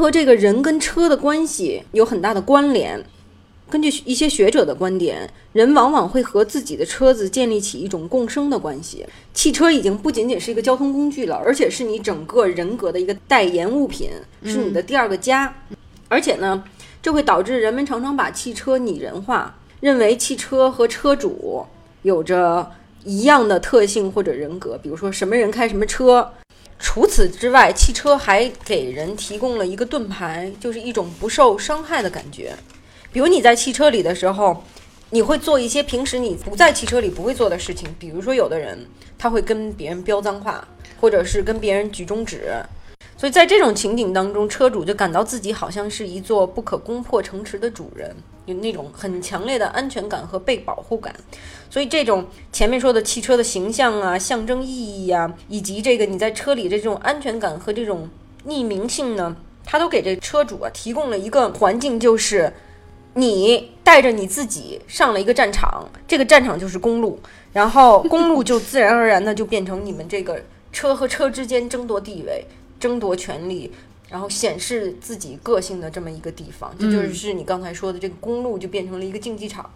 和这个人跟车的关系有很大的关联。根据一些学者的观点，人往往会和自己的车子建立起一种共生的关系。汽车已经不仅仅是一个交通工具了，而且是你整个人格的一个代言物品，是你的第二个家。而且呢，这会导致人们常常把汽车拟人化，认为汽车和车主有着一样的特性或者人格，比如说什么人开什么车。除此之外，汽车还给人提供了一个盾牌，就是一种不受伤害的感觉。比如你在汽车里的时候，你会做一些平时你不在汽车里不会做的事情。比如说，有的人他会跟别人飙脏话，或者是跟别人举中指。所以在这种情景当中，车主就感到自己好像是一座不可攻破城池的主人，有那种很强烈的安全感和被保护感。所以这种前面说的汽车的形象啊、象征意义啊，以及这个你在车里的这种安全感和这种匿名性呢，它都给这车主啊提供了一个环境，就是。你带着你自己上了一个战场，这个战场就是公路，然后公路就自然而然的就变成你们这个车和车之间争夺地位、争夺权力，然后显示自己个性的这么一个地方。这就是你刚才说的，这个公路就变成了一个竞技场。